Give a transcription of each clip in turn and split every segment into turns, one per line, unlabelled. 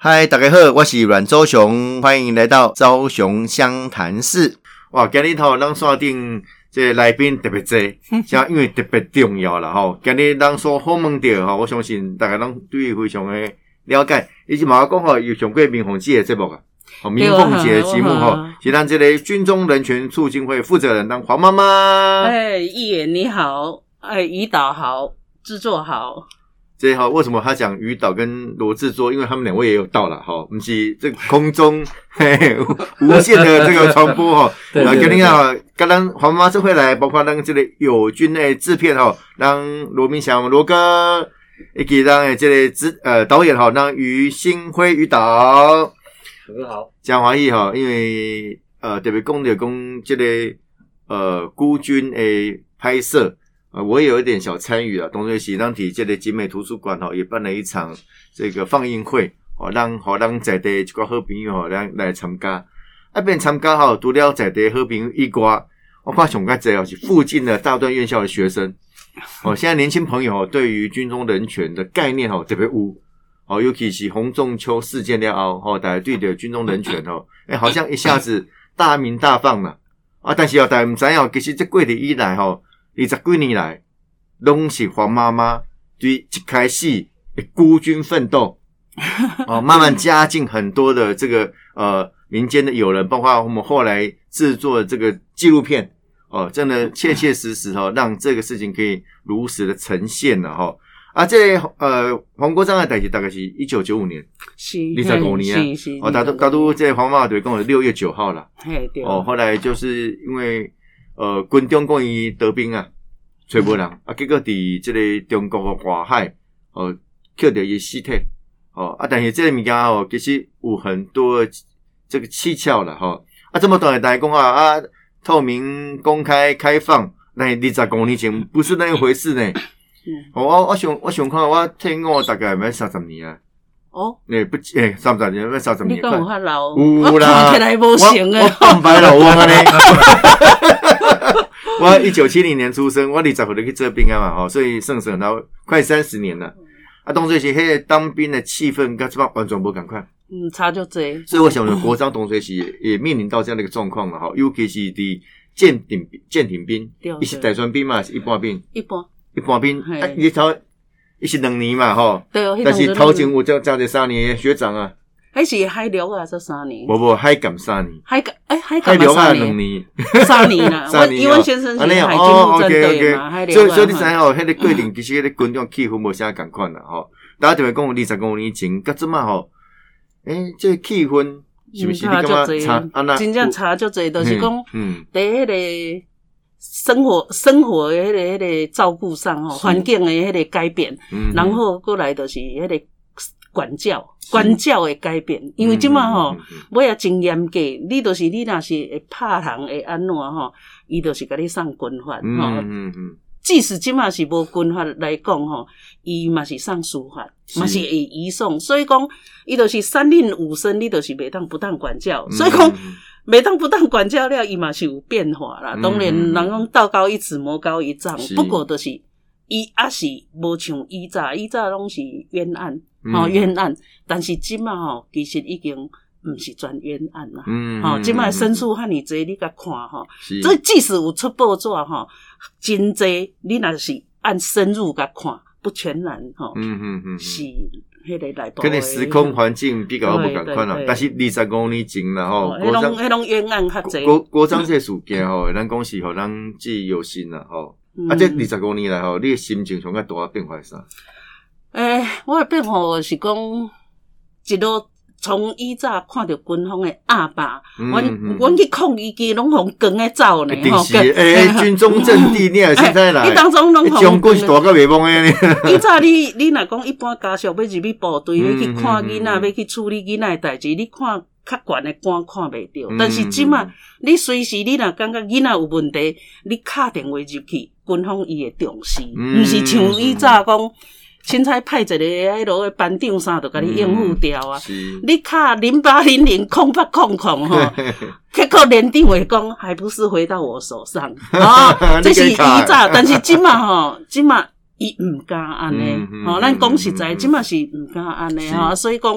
嗨，大家好，我是阮周雄，欢迎来到周雄湘潭市。哇，今日头咱锁定这来宾特别多，像 因为特别重要了吼。今日咱说访问到吼，我相信大家拢对伊非常的了解。以及马讲吼，有上过民凤姐的节目啊，哦，民凤姐的节目吼，是咱这个军中人权促进会负责人当黄妈妈。
哎，议员你好，哎，胰岛好，制作好。
这哈，为什么他讲于导跟罗志作？因为他们两位也有到了哈，我们是这空中嘿无限的这个传播哈。
对
啊，肯定啊刚刚黄妈是回来，包括让这个友军的制片哈，让罗明祥罗哥，以及让这个制呃导演哈，让于新辉于导
很好，
蒋华义哈，因为呃特别讲的讲这个呃孤军的拍摄。啊，我也有一点小参与啊。东水喜当体这的集美图书馆哈，也办了一场这个放映会，哦，让好让在地一个好朋友哦来来参加。那边参加哈，除了在地好朋友一瓜，我看上个最哦是附近的大专院校的学生。哦，现在年轻朋友哦，对于军中人权的概念哦特别污哦，尤其是洪仲秋事件了后，哦，大家对的军中人权哦，哎，好像一下子大鸣大放了啊。但是哦，大家唔知哦，其实这过年以来吼。二十几年来，拢是黄妈妈对一开始孤军奋斗，哦，慢慢加进很多的这个呃民间的友人，包括我们后来制作这个纪录片，哦，真的切切实实哦，让这个事情可以如实的呈现了哈。啊，这呃黄国章的代志大概是一九九五年，
是
二十五年啊，哦，大都大都这黄妈妈对跟我六月九号了，
嘿对，
哦，后来就是因为。呃，军中讲伊得兵啊，找无人啊，结果伫即个中国的外海，哦，捡到伊尸体，哦啊，但是即个物件哦，其实有很多这个蹊跷了哈。啊，这么短的大讲啊啊，透明、公开、开放，那二十公年前不是那一回事呢。哦，我我想我想看，我听我大概要三十年啊。
哦，
诶不诶，三十年要三十年。
你讲有法老，
有啦，
看起来无成诶。
我半白老翁啊呢。我一九七零年出生，我二十岁就去做兵啊嘛，吼，所以算算到快三十年了。啊，当水是迄个当兵的气氛，跟这帮完全不赶快。
嗯，差就多。
所以我想，国章东水是 也面临到这样的一个状况了哈。尤其是伫舰艇舰艇兵，一是带船兵嘛，是一般兵，
一般
一般兵。啊，你头一是两年嘛，吼。
对哦。
但是头前有叫叫这三年学长啊。
还是海流啊，这三年。
不不，海港三年。
海港哎，海
海流啊，两年。
三年 啦，我因为先生是海军陆战队嘛，海流
所以所以你知影吼，迄个过程其实迄个军中气氛无啥共款啦，吼。大家就会讲二十五年前，甲即嘛吼，诶，这气氛是不是你感觉差？啊
那真正差就侪，就是讲，嗯，第迄个生活生活的迄个迄个照顾上吼，环境的迄个改变，然后过来就是迄个。管教管教的改变，因为即嘛吼，我也真严格，你就是你若是会拍人会安怎吼，伊就是甲你送军法吼。即使即嘛是无军法来讲吼，伊嘛是送书法，嘛是会移送。所以讲，伊就是三令五申，你就是袂当不当管教。所以讲，袂当不当管教了，伊嘛是有变化啦。当然，人讲道高一尺，魔高一丈，不过就是。伊也是无像以早，以早拢是冤案，吼冤案。但是即马吼，其实已经毋是全冤案啦。嗯，吼，即马申诉汉尔济，你甲看吼。所以即使有出报纸吼，真济你若是按深入甲看，不全然吼。嗯嗯嗯，是迄个来。
可能时空环境比较不共款啦，但是二十五年前啦吼，
迄种迄种冤案较济。
国国章这事件吼，咱讲是互咱记忆犹新啦吼。啊！这二十五年来吼，你的心情上较大变化啥？
诶，我诶变化是讲，一路从以早看到军方诶阿爸，阮阮去抗议机拢互光诶走呢。
吼，诶，军中阵地，你也 现在来，
你当中拢
将军是大个袂忘诶。
以早你你若讲一般家属要入去部队，要去看囡仔，要去处理囡仔诶代志，你看。较悬的官看袂到，但是即马你随时你若感觉囡仔有问题，你敲电话入去，军方伊会重视，毋是像以早讲，凊彩派一个迄落个班长啥，就甲你应付掉啊。你卡零八零零空八空空吼，结果连长会讲，还不是回到我手上啊？这是以早，但是即嘛吼，即嘛伊毋敢安尼，吼，咱讲实在，即嘛是毋敢安尼吼，所以讲。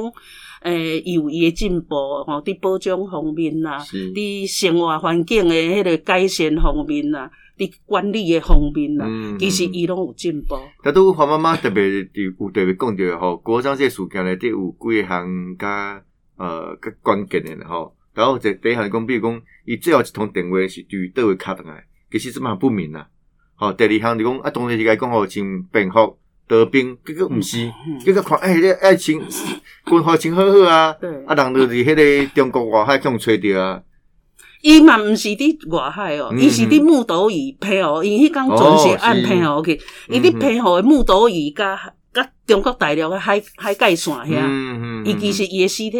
诶，伊有伊诶进步吼，伫保障方面啦，伫生活环境诶迄个改善方面呐，伫管理诶方面呐，其实伊拢有进步。
但都黄妈妈特别伫有特别讲着吼，国商这事件内底有几项甲呃较关键诶吼。然后第第一项讲，比如讲，伊最后一通电话是伫倒位卡倒来，其实这嘛不明啦。吼，第二项就讲啊，当然是该讲吼，穿便服。得病，结果毋是，结果看，哎，这爱情，军好情好好啊，啊，人就是迄个中国外海向吹着啊。
伊嘛毋是伫外海哦，伊是伫木岛屿配合，伊迄工准是按配合去，伊伫配合诶木岛屿甲甲中国大陆诶海海界线遐，伊其实伊诶尸体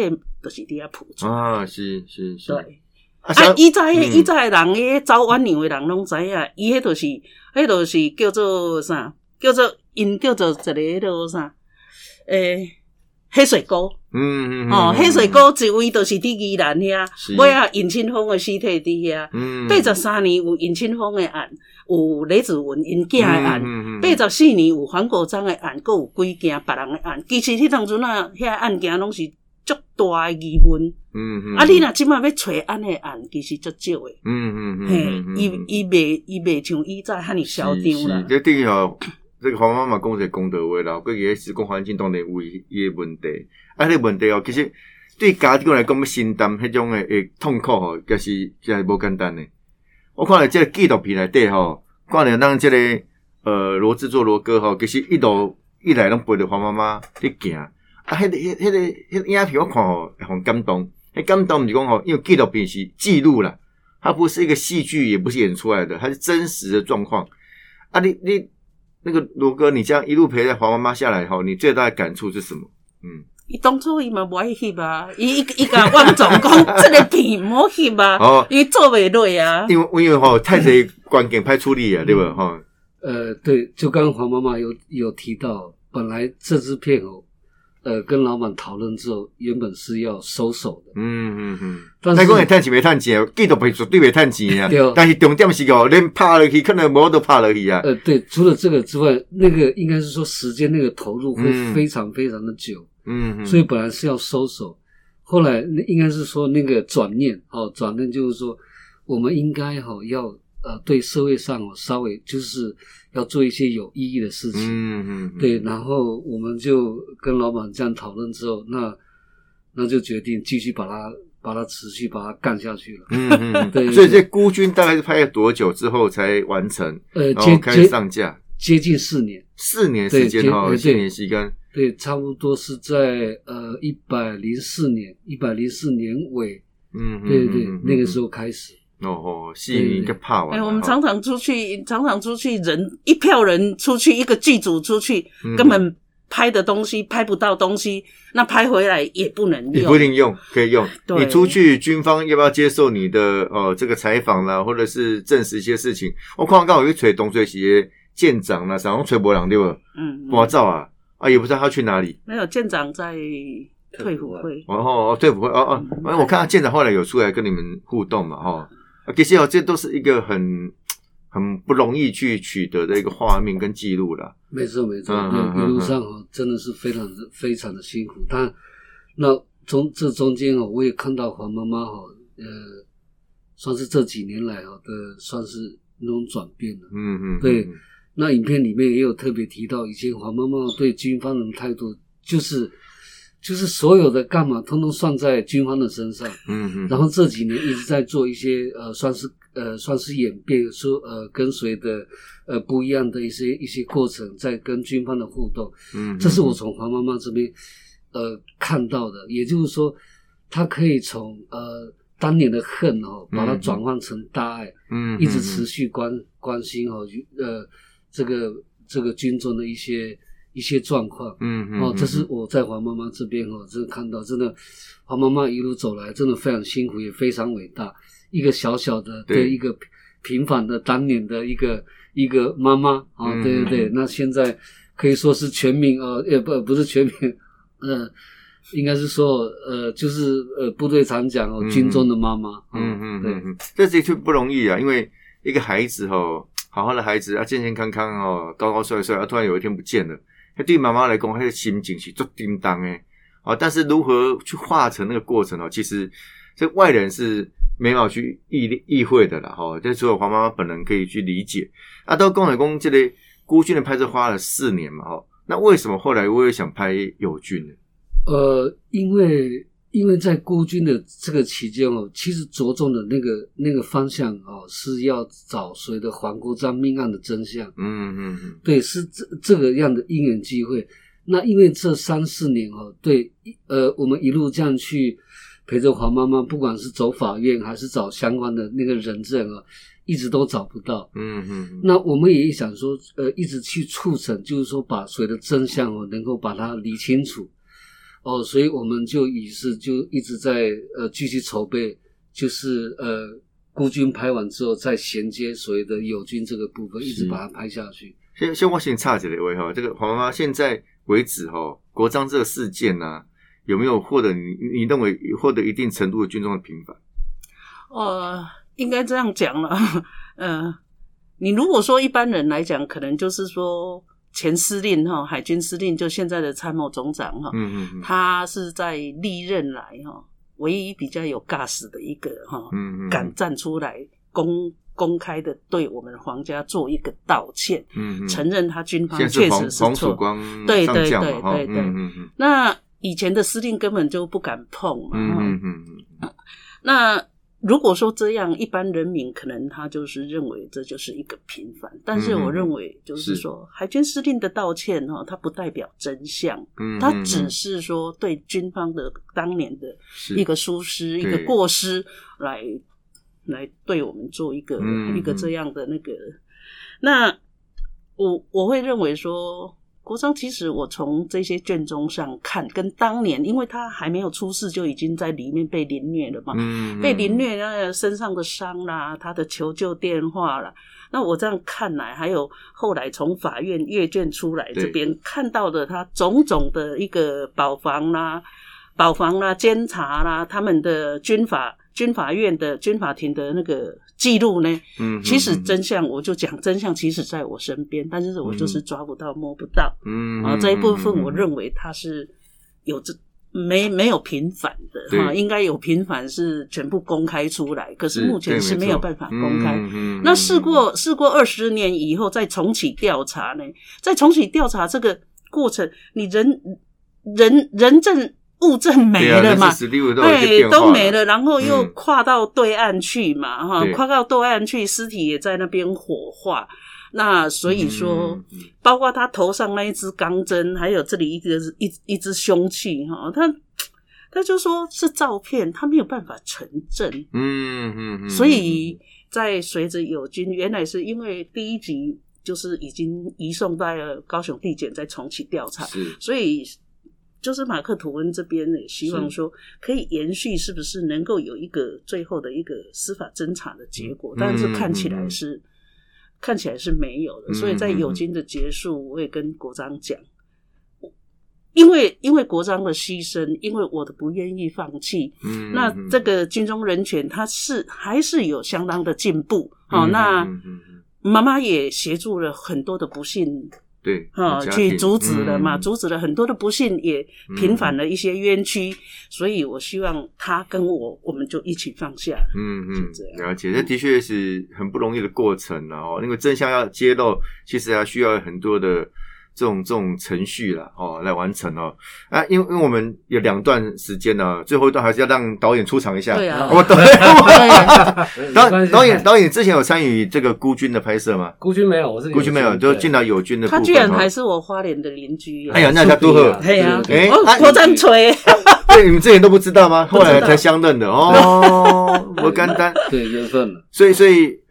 就是伫遐铺出。
啊，是是是。
对，啊，伊在伊在人迄走晚娘诶人拢知影，伊迄著是，迄著是叫做啥？叫做。因叫做一个迄个啥，诶，黑水沟，嗯嗯，哦，黑水沟一位都是伫宜兰遐，尾啊，尹清峰的尸体伫遐，嗯八十三年有尹清峰的案，有李子文因囝的案，八十四年有黄国章的案，佫有几件别人诶案，其实迄当阵啊，遐案件拢是足大诶疑问，嗯嗯，啊，你若即马要找安的案，其实足少诶，嗯嗯嗯，嘿，伊伊袂伊袂像以前遐尼嚣张啦，
这等于吼。这个黄妈妈讲个功德话啦，佮个施工环境当然有伊个问题，啊，迄个问题哦，其实对家庭来讲要承担迄种诶诶痛苦吼，其实其实无简单诶。我看了这个纪录片内底吼，看了咱这个呃罗志作罗哥吼，其实一路一来拢陪着黄妈妈去行，啊，迄个迄迄个迄影片我看吼很感动，迄感动毋是讲吼，因为纪录片是记录啦，它不是一个戏剧，也不是演出来的，它是真实的状况。啊，你你。那个罗哥，你这样一路陪在黄妈妈下来后，你最大的感触是什么？
嗯，伊当初伊嘛不爱翕啊，伊伊甲汪总讲 这个片莫翕啊，哦，伊做袂落啊。
因为因为吼太侪关键派处理啊，对吧？哈，
呃，对，就刚刚黄妈妈有有提到，本来这支片哦。呃，跟老板讨论之后，原本是要收手的。嗯嗯嗯。
但是讲会趁钱没趁钱，记录片绝对没趁钱啊。对。但是重点是哦，连拍落去可能无都拍落去啊。
呃，对，除了这个之外，那个应该是说时间那个投入会非常非常的久。嗯嗯。所以本来是要收手，后来应该是说那个转念哦，转念就是说，我们应该哈要呃对社会上我稍微就是。要做一些有意义的事情，嗯嗯，对，然后我们就跟老板这样讨论之后，那那就决定继续把它把它持续把它干下去了，嗯嗯，对。
所以这孤军大概是拍了多久之后才完成？呃，接开始上架，
接近四年，
四年时间哈，四年时间，
对，差不多是在呃一百零四年，一百零四年尾，嗯，对对，那个时候开始。
哦哦，吸引一个怕完。
哎，我们常常出去，常常出去，人一票人出去，一个剧组出去，根本拍的东西拍不到东西，那拍回来也不能用，
也不一定用，可以用。你出去，军方要不要接受你的哦这个采访啦，或者是证实一些事情？我看刚好有吹东吹西舰长啦，然后吹波浪对吧？嗯，我照啊啊，也不知道他去哪里。
没有舰长在退伍会。
哦哦，退伍会哦哦，反正我看他舰长后来有出来跟你们互动嘛，哈。啊，其实哦，这都是一个很很不容易去取得的一个画面跟记录了。
没错，没错，一路上哦，真的是非常的非常的辛苦。但那中这中间哦，我也看到黄妈妈哈，呃，算是这几年来哦的，算是那种转变了。嗯嗯，对。那影片里面也有特别提到，以前黄妈妈对军方人的态度就是。就是所有的干嘛，通通算在军方的身上。嗯嗯。然后这几年一直在做一些呃，算是呃，算是演变，说呃，跟随的呃不一样的一些一些过程，在跟军方的互动。嗯。这是我从黄妈妈这边呃看到的，也就是说，他可以从呃当年的恨哦，把它转换成大爱。嗯。一直持续关关心哦，呃，这个这个军中的一些。一些状况，嗯嗯，哦，这是我在黄妈妈这边哦，真的看到，真的黄妈妈一路走来，真的非常辛苦，也非常伟大。一个小小的，对。一个平凡的当年的一个一个妈妈啊，对对对，那现在可以说是全民呃，也不不是全民，呃，应该是说呃，就是呃，部队常讲哦，军中的妈妈，嗯嗯，对，
这的确不容易啊，因为一个孩子哦，好好的孩子啊，健健康康哦，高高帅帅，啊，突然有一天不见了。对妈妈来讲，她的心情是足叮当诶。哦，但是如何去化成那个过程哦，其实这外人是没法去意意会的了，哈。这只有黄妈妈本人可以去理解。啊，到共和宫这里孤军的拍摄花了四年嘛，哈。那为什么后来我也想拍友军呢？
呃，因为因为在孤军的这个期间哦，其实着重的那个那个方向哦，是要找随着黄国章命案的真相。
嗯嗯嗯，
对，是这这个样的因缘机会。那因为这三四年哦，对，呃，我们一路这样去陪着黄妈妈，不管是走法院还是找相关的那个人证啊，一直都找不到。
嗯嗯。
那我们也想说，呃，一直去促成，就是说把水的真相哦，能够把它理清楚。哦，所以我们就于是就一直在呃继续筹备，就是呃孤军拍完之后，再衔接所谓的友军这个部分，一直把它拍下去。
先先我先插几位哈，这个黄妈妈现在。为止哈，国章这个事件呢，有没有获得你你认为获得一定程度的军中的平反？
呃，应该这样讲了，嗯，你如果说一般人来讲，可能就是说前司令哈，海军司令就现在的参谋总长哈，
嗯嗯，
他是在历任来哈唯一比较有 gas 的一个哈，
嗯嗯，
敢站出来公。公开的对我们皇家做一个道歉，
嗯，
承认他军方确实是错，对对对对对，那以前的司令根本就不敢碰嘛，
嗯嗯嗯，
那如果说这样，一般人民可能他就是认为这就是一个平凡，但是我认为就是说，海军司令的道歉哈，它不代表真相，
嗯，
他只是说对军方的当年的一个疏失、一个过失来。来对我们做一个一个这样的那个，那我我会认为说，国章其实我从这些卷宗上看，跟当年因为他还没有出事就已经在里面被凌虐了嘛，被凌虐那身上的伤啦，他的求救电话啦，那我这样看来，还有后来从法院阅卷出来这边看到的他种种的一个保房啦、保房啦、监察啦，他们的军法。军法院的军法庭的那个记录呢？
嗯，
其实真相我就讲真相，其实在我身边，但是我就是抓不到摸不到。
嗯
啊，这一部分我认为它是有这没没有平反的哈，应该有平反是全部公开出来，可是目前是没有办法公开。那事过事过二十年以后再重启调查呢？再重启调查这个过程，你人人人证。物证没了嘛？
对，
都没了，然后又跨到对岸去嘛，哈，跨到对岸去，尸体也在那边火化。那所以说，包括他头上那一支钢针，还有这里一个一一支凶器，哈，他他就说是照片，他没有办法成证。
嗯嗯嗯。
所以在随着友军，原来是因为第一集就是已经移送到高雄地检，再重启调查，所以。就是马克吐温这边呢，希望说可以延续，是不是能够有一个最后的一个司法侦查的结果？但是看起来是看起来是没有的。所以在友军的结束，我也跟国章讲，因为因为国章的牺牲，因为我的不愿意放弃，那这个军中人权，它是还是有相当的进步。好，那妈妈也协助了很多的不幸。
对，
哈，去阻止了嘛，阻止了很多的不幸，也平反了一些冤屈，所以我希望他跟我，我们就一起放下。
嗯嗯，了解，这的确是很不容易的过程然后，因为真相要揭露，其实还需要很多的。这种这种程序了哦，来完成哦啊，因为因为我们有两段时间呢，最后一段还是要让导演出场一下。
对啊，
我 导导导演导演之前有参与这个孤军的拍摄吗？
孤军没有，我是
孤军没有，就进到友军的。
他居然还是我花莲的邻居。
哎呀，那叫杜贺。
对呀，
哎，
国战锤。
对，你们之前都不知道吗？后来才相认的哦。我干单，
对缘分
所以所以。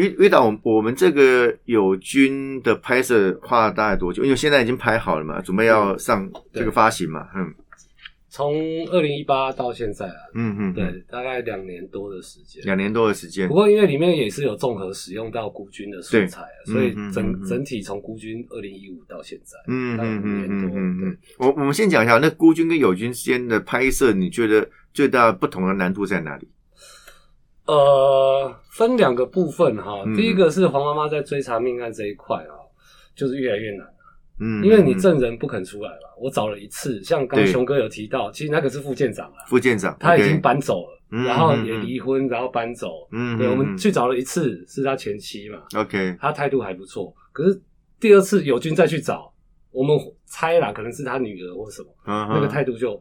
于于导，我们这个友军的拍摄花了大概多久？因为现在已经拍好了嘛，准备要上这个发行嘛。嗯，
从二零一八到现在啊，
嗯嗯，
对，大概两年多的时间。
两年多的时间。
不过因为里面也是有综合使用到孤军的素材，所以整整体从孤军二零一五到现在，嗯嗯嗯嗯嗯。
我我们先讲一下，那孤军跟友军之间的拍摄，你觉得最大不同的难度在哪里？
呃，分两个部分哈。第一个是黄妈妈在追查命案这一块啊，就是越来越难嗯，因为你证人不肯出来了，我找了一次，像刚熊哥有提到，其实那个是副舰长了，
副舰长
他已经搬走了，然后也离婚，然后搬走，嗯，对，我们去找了一次，是他前妻嘛
，OK，
他态度还不错，可是第二次友军再去找，我们猜啦，可能是他女儿或什么，那个态度就。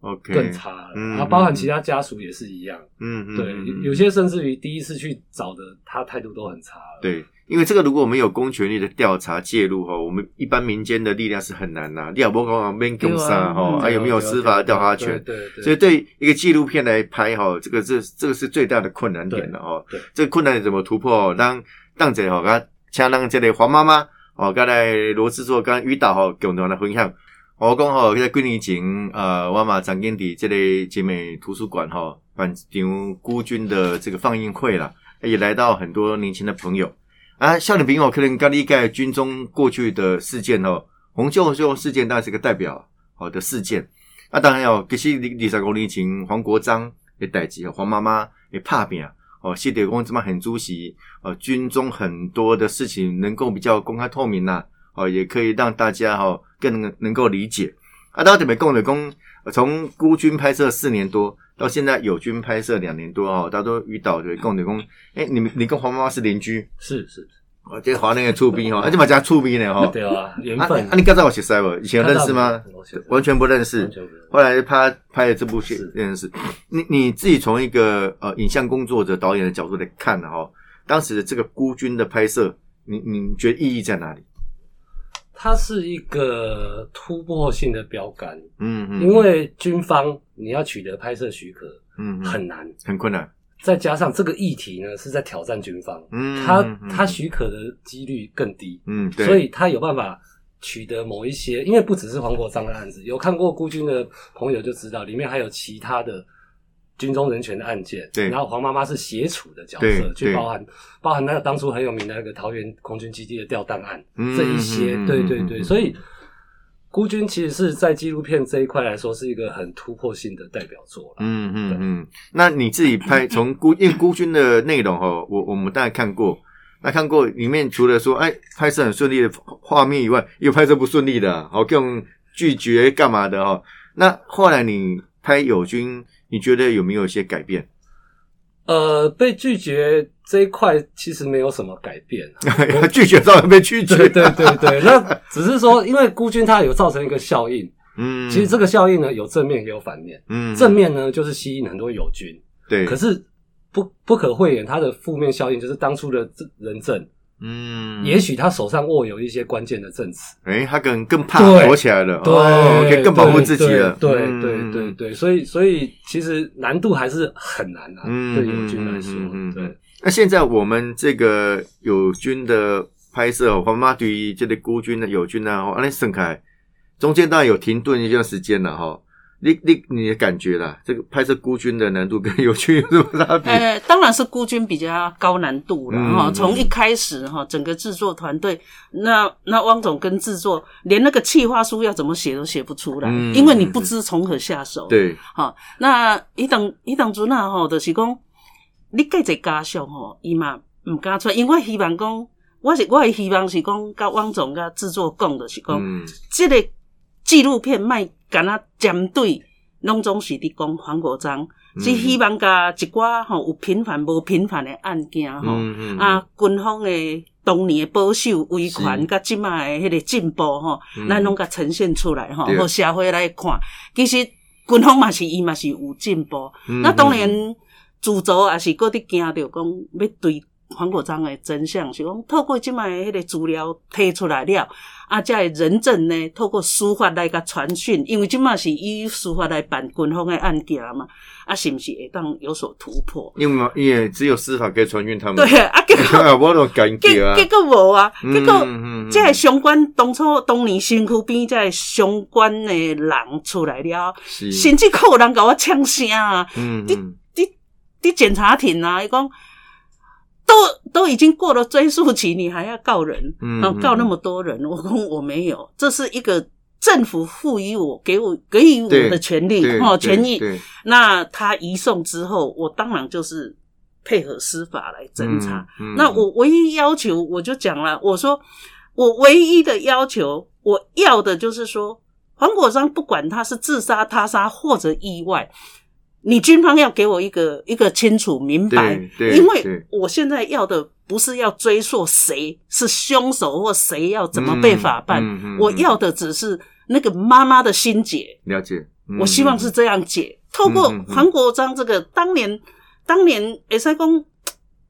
OK，
更差了，然后包含其他家属也是一样，嗯，对，有些甚至于第一次去找的，他态度都很差了。
对，因为这个如果我们有公权力的调查介入哈，我们一般民间的力量是很难呐。你要不讲边公杀哈，还有没有司法调查权？
对对。
所以对一个纪录片来拍哈，这个这这个是最大的困难点了哈。
对。
这个困难怎么突破？让当者哈，他像让这里黄妈妈哦，刚才罗制作刚遇到哈，共同来分享。我讲吼，在几年前，呃，我嘛曾经伫这个集美图书馆吼办场孤军的这个放映会啦，也来到很多年轻的朋友啊，少年朋友可能刚理解军中过去的事件哦，红袖袖事件当然是个代表好的事件，啊，当然有其实二十五年前黄国章的代志，黄妈妈也怕病哦，谢德公怎么很主席，呃，军中很多的事情能够比较公开透明呐。哦，也可以让大家哈更能能够理解。啊，大家准备共的工，从孤军拍摄四年多到现在友军拍摄两年多哦，大家都遇到的共的工。哎，你们你跟黄妈妈是邻居？
是是。
我这华那个出兵哈，而且嘛加出兵呢哈。
对啊，缘分。
啊，你刚才我写塞不？以前认识吗？完全不认识。后来拍拍了这部戏认识。你你自己从一个呃影像工作者导演的角度来看哈，当时的这个孤军的拍摄，你你觉得意义在哪里？
它是一个突破性的标杆，嗯嗯，因为军方你要取得拍摄许可，嗯，很难，
很困难。
再加上这个议题呢，是在挑战军方，嗯，他他许可的几率更低，嗯，对，所以他有办法取得某一些，因为不只是黄国章的案子，有看过孤军的朋友就知道，里面还有其他的。军中人权的案件，
对，
然后黄妈妈是协处的角色，去包含包含那个当初很有名的那个桃园空军基地的吊弹案，这一些，对对对，所以孤军其实是在纪录片这一块来说是一个很突破性的代表作
嗯嗯嗯，那你自己拍从孤 因为孤军的内容哈，我我们大概看过，那看过里面除了说哎拍摄很顺利的画面以外，有拍摄不顺利的，好更拒绝干嘛的哈？那后来你拍友军。你觉得有没有一些改变？
呃，被拒绝这一块其实没有什么改变。
拒绝照样被拒绝，
对对对对。那只是说，因为孤军它有造成一个效应，嗯，其实这个效应呢有正面也有反面，嗯，正面呢就是吸引很多友军，
对。
可是不不可讳言，它的负面效应就是当初的人证。嗯，也许他手上握有一些关键的证词，
哎，他可能更怕躲起来了，对，可以更保护自己了，
对对对对，所以所以其实难度还是很难啊，对友军来说，对。
那现在我们这个友军的拍摄，黄妈对于这个孤军的友军呢，哦，那盛凯，中间当然有停顿一段时间了哈。你你你的感觉啦，这个拍摄孤军的难度跟有趣有什么差别？
呃，当然是孤军比较高难度了哈。从一开始哈，整个制作团队，那那汪总跟制作，连那个企划书要怎么写都写不出来，因为你不知从何下手。
对，
好，那一等一等主那吼，就是讲你介在家属吼，伊嘛唔敢出，因为希望讲，我是我希望是讲，甲汪总甲制作讲的是讲，这个纪录片卖。敢若针对拢总是伫讲黄国章，是希望甲一寡吼有平凡无平凡的案件吼，啊，军方的当年的保守维权，甲即卖的迄个进步吼，咱拢甲呈现出来吼，互社会来看。其实军方嘛是伊嘛是有进步，那当然自作也是搁伫惊着讲要对。黄国章的真相是讲，透过即卖迄个资料提出来了，啊，这人证呢，透过司法来甲传讯，因为即卖是以司法来办军方的案件嘛，啊，是毋是会当有所突破？
因为因为只有司法可以传讯他们。
对啊，结果
我都感觉啊，
结果无啊，结果即个相关当初当年身躯边即相关的人出来了，甚至有人甲我呛声啊，伫伫伫检察庭啊，伊讲。都都已经过了追诉期，你还要告人？嗯，告那么多人，我我没有，这是一个政府赋予我、给我给予我的权利哦，权益。那他移送之后，我当然就是配合司法来侦查。那我唯一要求，我就讲了，我说我唯一的要求，我要的就是说，黄国章不管他是自杀、他杀或者意外，你军方要给我一个一个清楚明白，因为我现在要的不是要追溯谁是凶手或谁要怎么被法办，我要的只是那个妈妈的心结。
了解，
我希望是这样解。透过黄国章这个当年，当年会使讲，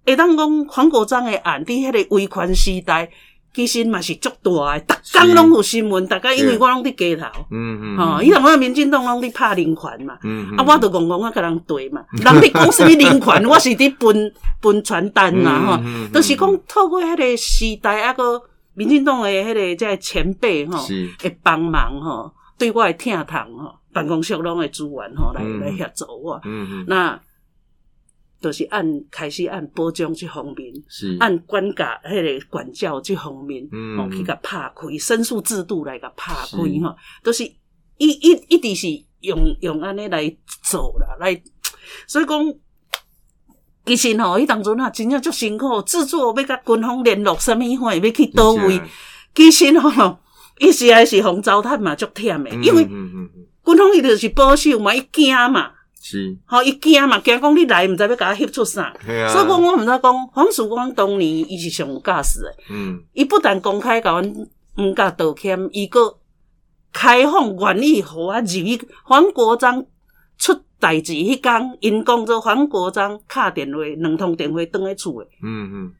会当讲黄国章的案，伫迄个威权时代。其实嘛是足大诶，逐工拢有新闻，大家因为我拢伫街头，嗯嗯，吼，伊同我民进党拢伫拍人权嘛，嗯啊，我著戆戆啊，甲人对嘛，人伫讲什物人权，我是伫分分传单嘛，吼，都是讲透过迄个时代啊个民进党诶迄个即前辈吼，会帮忙吼，对我诶听堂吼，办公室拢会支援吼，来来协助我，嗯嗯，那。就是按开始按保障这方面，是。按管教迄个管教这方面，哦去甲拍开申诉制度来甲拍开吼，都是一一一直是用用安尼来做啦，来所以讲其实吼，伊当阵啊真正足辛苦，制作要甲军方联络什么货，要去倒位，其实吼，伊是还是红糟蹋嘛，足忝诶，因为军方伊就是保守嘛，伊惊嘛。是，好，伊惊嘛，惊讲你来，毋知要甲他翕出啥，所以讲我毋知讲黄曙光当年伊是上有驾驶诶，嗯，伊不但公开甲阮毋甲道歉，伊个开放愿意互我入去。黄国章出代志迄工，因讲做黄国章敲电话，两通电话转去厝诶，嗯嗯，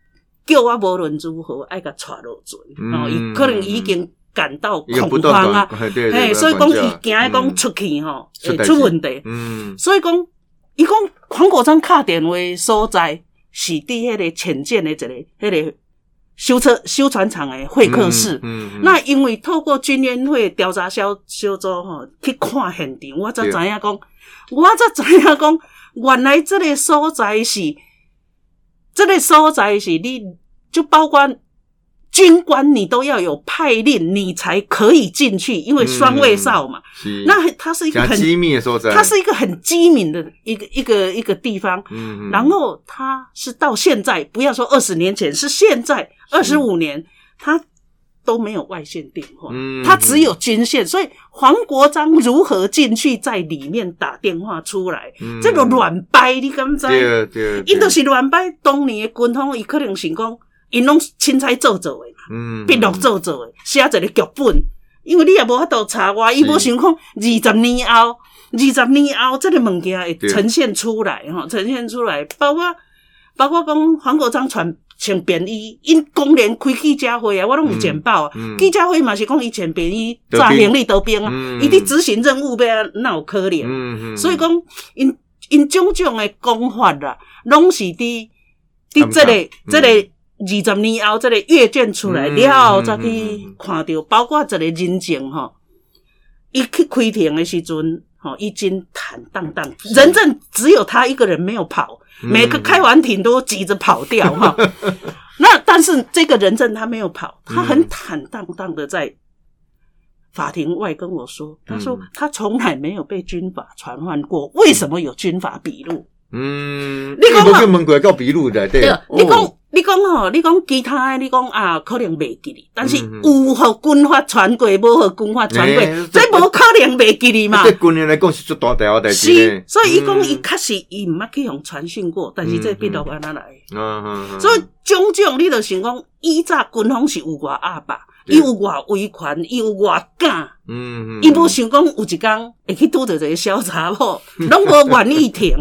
叫我无论如何爱甲带落船，哦，伊可能已经。感到恐慌啊！哎，所以讲伊惊讲出去吼会出问题。嗯，所以讲伊讲黄国昌敲电话所在是伫迄个浅见的一个迄个修车修船厂的会客室。嗯，那因为透过军联会调查小小组吼去看现场，我才知影讲，我才知影讲，原来这个所在是这个所在是你就包括。军官你都要有派令，你才可以进去，因为双位哨嘛。那它是一个很
机密的所在，
它是一个很机敏的一个一个一个地方。嗯，然后它是到现在，不要说二十年前，是现在二十五年，它都没有外线电话，它只有军线。所以黄国章如何进去，在里面打电话出来，这个乱掰，你敢知？
对对，
因都是乱掰。当年的军方，伊可能想讲。因拢凊彩做做诶嘛，笔录做做诶，写一个剧本。因为你也无法度查我，伊无想讲二十年后，二十年后即个物件会呈现出来吼，呈现出来。包括包括讲黄国章穿穿便衣，因公然开记者会啊，我拢有简报啊。记者会嘛是讲伊穿便衣，诈行李得兵啊，伊伫执行任务要哪有可能？所以讲因因种种诶讲法啦，拢是伫伫这个这个。二十年后，这个阅卷出来了后，再去看到，包括这个人证吼，一去开庭的时阵，吼，已经坦荡荡，人证只有他一个人没有跑，每个开完庭都急着跑掉哈。那但是这个人证他没有跑，他很坦荡荡的在法庭外跟我说，他说他从来没有被军法传唤过，为什么有军法笔录？嗯，
你讲
你讲。你讲吼，你讲其他，你讲啊，可能袂记哩。但是有互军法传过，无互军法传过，这无可能袂记哩嘛。
对军人来讲是做大条代志。
是，所以伊讲伊确实伊毋捌去用传讯过，但是这笔录安怎来？嗯嗯。所以种种，你就想讲，以早军方是有偌阿爸，伊有偌威权，伊有偌敢。嗯嗯。伊无想讲有一工会去拄着一个小查某，拢无愿意停，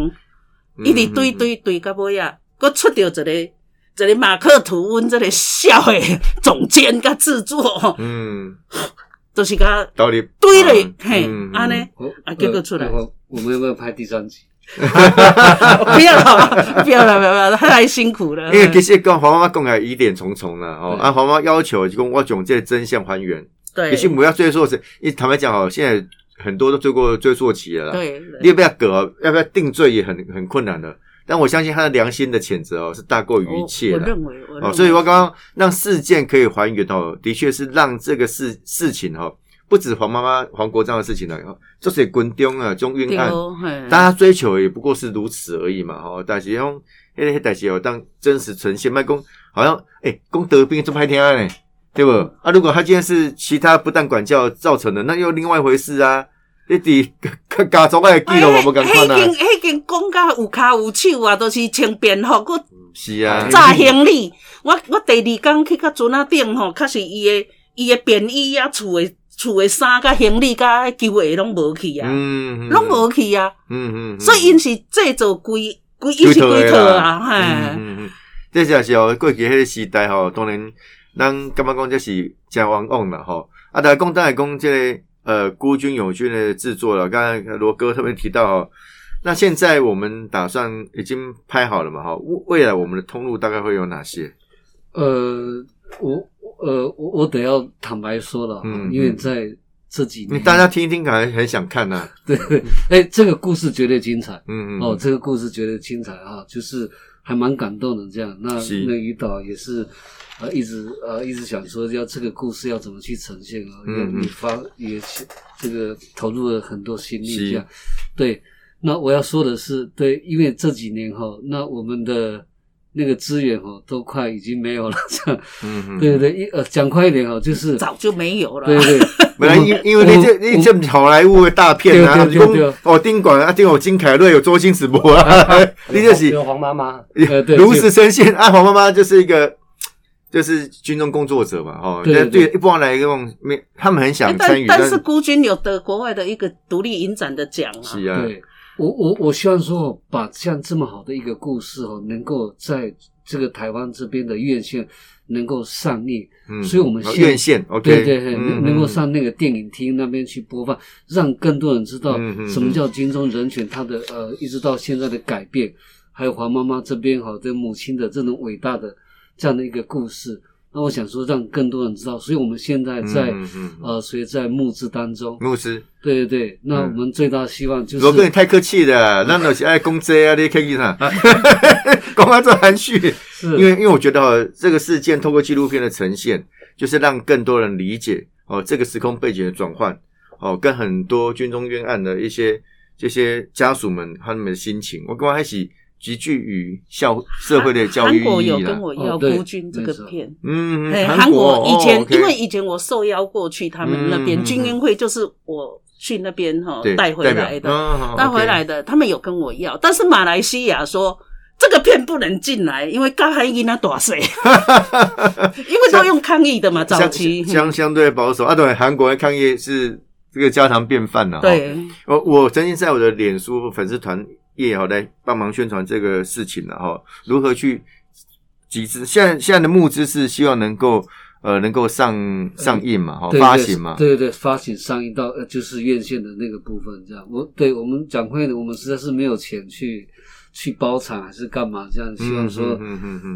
一直堆堆堆到尾啊，佮出着一个。一个马克吐温，这里小诶总监甲制作，嗯，就是甲
道理
对嘞，嘿，安尼啊，结果出来，
我们要不要拍第三集？
不要了，不要了，不要了，太辛苦了。
因为其实跟黄妈妈讲来疑点重重了哦，啊，黄妈要求就讲我总结真相还原，
对，
其实不要追溯是，因为坦白讲哦，现在很多都追过追溯期了，
对，
你要不要革，要不要定罪也很很困难的。但我相信他的良心的谴责哦，是大过于一切
的。我认为，
哦，所以我刚刚让事件可以还原哦，的确是让这个事事情哦，不止黄妈妈、黄国章的事情了，这些滚丢啊、中冤案，大家追求也不过是如此而已嘛，哦。但是用那些代志哦，当真实呈现，卖公好像哎，公得病这么还听呢？对不？啊，如果他今天是其他不当管教造成的，那又另外一回事啊。你伫家族诶记录我无共款啊。
迄间迄间讲甲有骹有手啊，都是穿便服，佮
是啊，
炸行李。我我第二工去到船仔顶吼，确实伊诶伊诶便衣啊，厝诶厝诶衫甲行李甲旧鞋拢无去啊，嗯，拢无去啊，嗯嗯。所以因是制造规规一是规套啊，嘿。嗯
嗯。这就是哦，过去迄个时代吼，当然咱感觉讲这是真冤枉啦吼。啊，但讲当然讲即个。呃，孤军友军的制作了，刚才罗哥特别提到，那现在我们打算已经拍好了嘛？哈，未来我们的通路大概会有哪些？
呃，我呃我我得要坦白说了，嗯，因为在这几年，
大家听一听，可能很想看呐。
对 对，哎，这个故事绝对精彩，嗯嗯，哦，这个故事绝对精彩啊，就是还蛮感动的这样。那那于导也是。呃，一直呃，一直想说要这个故事要怎么去呈现啊？也也发也这个投入了很多心力，这样对。那我要说的是，对，因为这几年哈，那我们的那个资源哦，都快已经没有了，这样。嗯嗯。对对一，呃，讲快一点哦，就是
早就没有了。
对对。
本来因因为那这那这好莱坞的大片啊，有哦丁管啊，丁有金凯瑞，有周星驰播啊，
你就是有黄妈妈，
如实呈现啊，黄妈妈就是一个。就是军中工作者嘛，哦，对对，一般来用，没他们很想参与，
但是孤军有得国外的一个独立影展的奖啊。
是啊，
对，我我我希望说，把像这么好的一个故事哦，能够在这个台湾这边的院线能够上映，嗯，所以我们
院线
，OK，对对，能能够上那个电影厅那边去播放，让更多人知道什么叫军中人权，它的呃，一直到现在的改变，还有黄妈妈这边哈，对母亲的这种伟大的。这样的一个故事，那我想说让更多人知道，所以我们现在在呃，所以在募资当中。
募资，
对对对。那我们最大希望就是。
罗哥，你太客气了，那都是爱公资啊，你客气啥？刚刚这含蓄，是因为因为我觉得哦，这个事件透过纪录片的呈现，就是让更多人理解哦，这个时空背景的转换哦，跟很多军中冤案的一些这些家属们他们的心情，我刚刚开始。极具与校社会的教育意义韩
国有跟我要孤军这个片，嗯，韩国以前因为以前我受邀过去他们那边军运会，就是我去那边哈带回来的，带回来的，他们有跟我要，但是马来西亚说这个片不能进来，因为刚还因那打碎，因为都用抗议的嘛，早期
相相对保守。啊，对，韩国的抗议是这个家常便饭了，
对，
我我曾经在我的脸书粉丝团。也好来帮忙宣传这个事情了哈，如何去集资？现在现在的募资是希望能够呃能够上上映嘛，哈发行嘛，
对对对，发行上映到呃就是院线的那个部分这样。我对我们讲会呢，我们实在是没有钱去去包场还是干嘛这样，希望说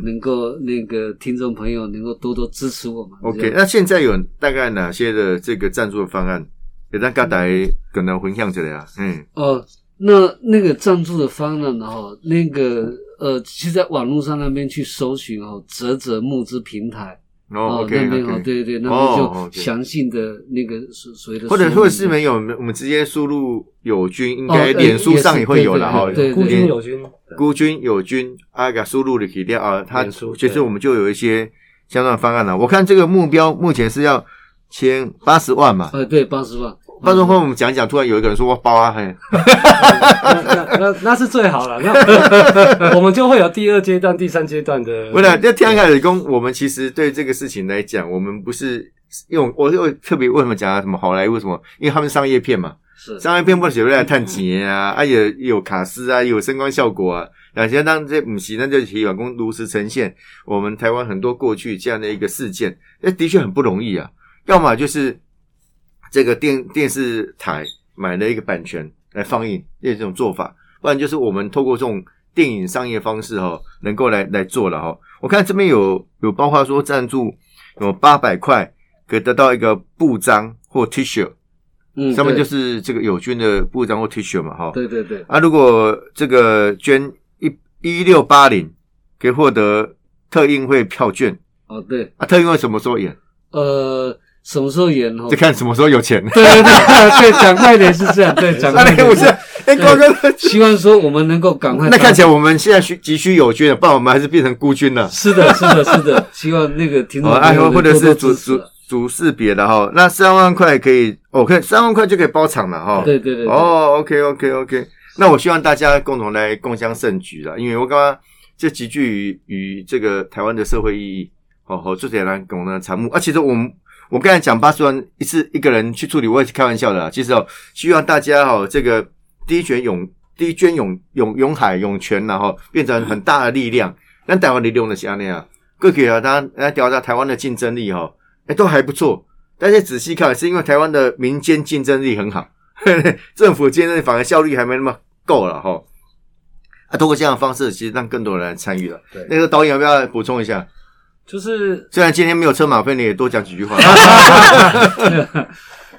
能够那个听众朋友能够多多支持我们。
OK，那现在有大概哪些的这个赞助的方案？给大家可能分享起来啊？嗯
哦。那那个赞助的方案呢？哈，那个呃，其实在网络上那边去搜寻哦，泽泽募资平台
哦，
那边哦，对对对，那边就详细的那个所所谓的，
或者或者是没有，我们直接输入友军，应该脸书上也会有了哈，
孤军友军，
孤军友军，啊，给输入的可以掉啊，它其实我们就有一些相关的方案了。我看这个目标目前是要签八十万嘛，
呃，对，八十万。
观众朋友，我们讲一讲，突然有一个人说我包啊，嘿，
那那那是最好了，那 我们就会有第二阶段、第三阶段的。
为了要天海理工，我们其实对这个事情来讲，我们不是用我又特别为什么讲什么好莱坞什么？因为他们商业片嘛，
是
商业片不写出来探钱啊，啊也有卡斯啊，有声光效果啊，两千当这母系那就提员工如实呈现我们台湾很多过去这样的一个事件，那的确很不容易啊，要么就是。这个电电视台买了一个版权来放映，这种做法，不然就是我们透过这种电影商业方式哈，能够来来做了哈。我看这边有有包括说赞助有八百块，可以得到一个布章或 T 恤，嗯，上面就是这个友军的布章或 T 恤嘛哈。
对对对。
啊，如果这个捐一一六八零，可以获得特映会票券。
哦，对。
啊，特映会什么时候演？
呃。什么时候演哦？
就看什么时候有钱。
对对对对，讲快点是这样，对，讲快点。
我是哎，高哥，
希望说我们能够赶快。
那看起来我们现在需急需友军了，不然我们还是变成孤军了。
是的，是的，是的。希望那个听众朋友
或者是主主主事别的哈，那三万块可以，哦，可以三万块就可以包场了哈。
对对对。
哦，OK OK OK，那我希望大家共同来共襄盛举了，因为我刚刚这极具与这个台湾的社会意义，好好做点来共同参目。啊，其实我们。我刚才讲八十万一次一个人去处理，我也是开玩笑的。其实哦，希望大家哦，这个第一卷涌，第一捐涌涌涌海涌泉，然后变成很大的力量。那台湾力量的像那样，各给啊，当然来调查台湾的竞争力哈，哎，都还不错。但是仔细看，是因为台湾的民间竞争力很好，政府竞争力反而效率还没那么够了哈。啊，通过这样的方式，其实让更多人来参与了。
对，
那个导演要不要补充一下？
就是
虽然今天没有车马费，你也多讲几句话。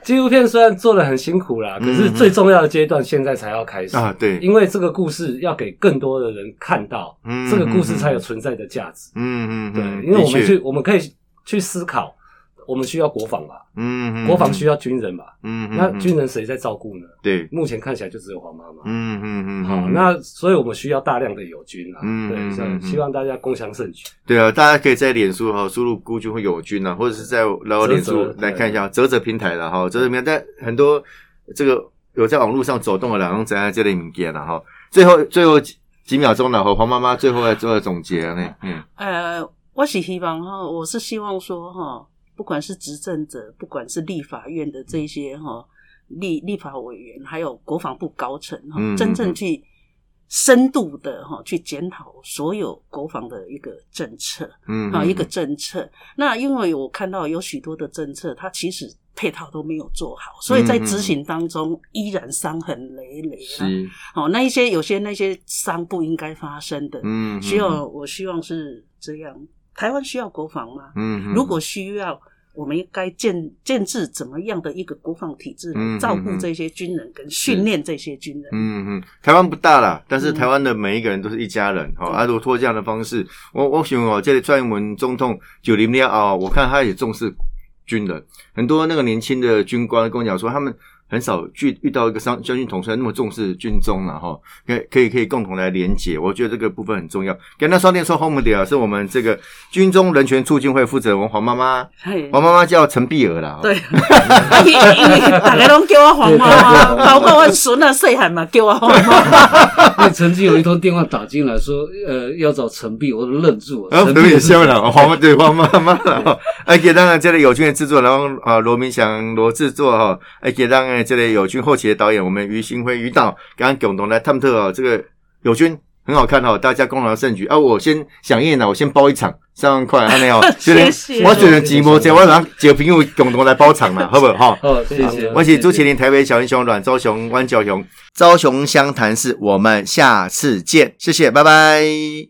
纪录片虽然做的很辛苦啦，可是最重要的阶段现在才要开始
啊！对，
因为这个故事要给更多的人看到，这个故事才有存在的价值。
嗯嗯，
对，因为我们去，我们可以去思考。我们需要国防吧？嗯，国防需要军人吧？嗯，那军人谁在照顾呢？
对，
目前看起来就只有黄妈妈。
嗯嗯嗯，
好，那所以我们需要大量的友军啊。嗯，对，希望大家共享盛举。
对啊，大家可以在脸书哈输入孤军或友军啊，或者是在然后脸书来看一下泽泽平台的哈，泽泽平台在很多这个有在网络上走动的两种怎样这类名言了哈。最后最后几秒钟了，和黄妈妈最后来做个总结呢。
嗯，呃，我是希望哈，我是希望说哈。不管是执政者，不管是立法院的这些哈立立法委员，还有国防部高层哈，真正去深度的哈去检讨所有国防的一个政策，嗯啊一个政策。那因为我看到有许多的政策，它其实配套都没有做好，所以在执行当中依然伤痕累累。
是
哦，那一些有些那些伤不应该发生的，嗯，需要我希望是这样。台湾需要国防吗？嗯，如果需要，我们应该建建制怎么样的一个国防体制来照顾这些军人跟训练这些军人？
嗯嗯，台湾不大啦，但是台湾的每一个人都是一家人。好，阿如托这样的方式，我我喜欢哦，这里专门总统九零年啊，我看他也重视军人，很多那个年轻的军官跟我讲说他们。很少遇遇到一个商将军统帅那么重视军中了哈，可可以可以共同来连结，我觉得这个部分很重要。跟他双电说 home 的啊，是我们这个军中人权促进会负责人黄妈妈，黄妈妈叫陈碧儿啦。
对，大家都叫我黄妈妈，包括我孙啊细汉嘛叫我黄妈妈。
那曾经有一通电话打进来说，呃，要找陈碧，我都愣住
了。陈碧也笑了，黄妈对黄妈妈了。而且当然这里有军的制作，然后啊罗明祥罗制作哈，哎给当然。这类友军后期的导演，我们于新辉、于导，刚刚共同来探特哦，这个友军很好看哦，大家功劳盛举啊！我先响应了，我先包一场三万块，还没有？
谢谢。
我只能寂寞，这我让几个朋友共同来包场嘛，好不好？
哦，谢谢。
我是朱麒麟，台北小英雄、阮昭雄、湾角雄、昭雄湘潭市，我们下次见，谢谢，拜拜。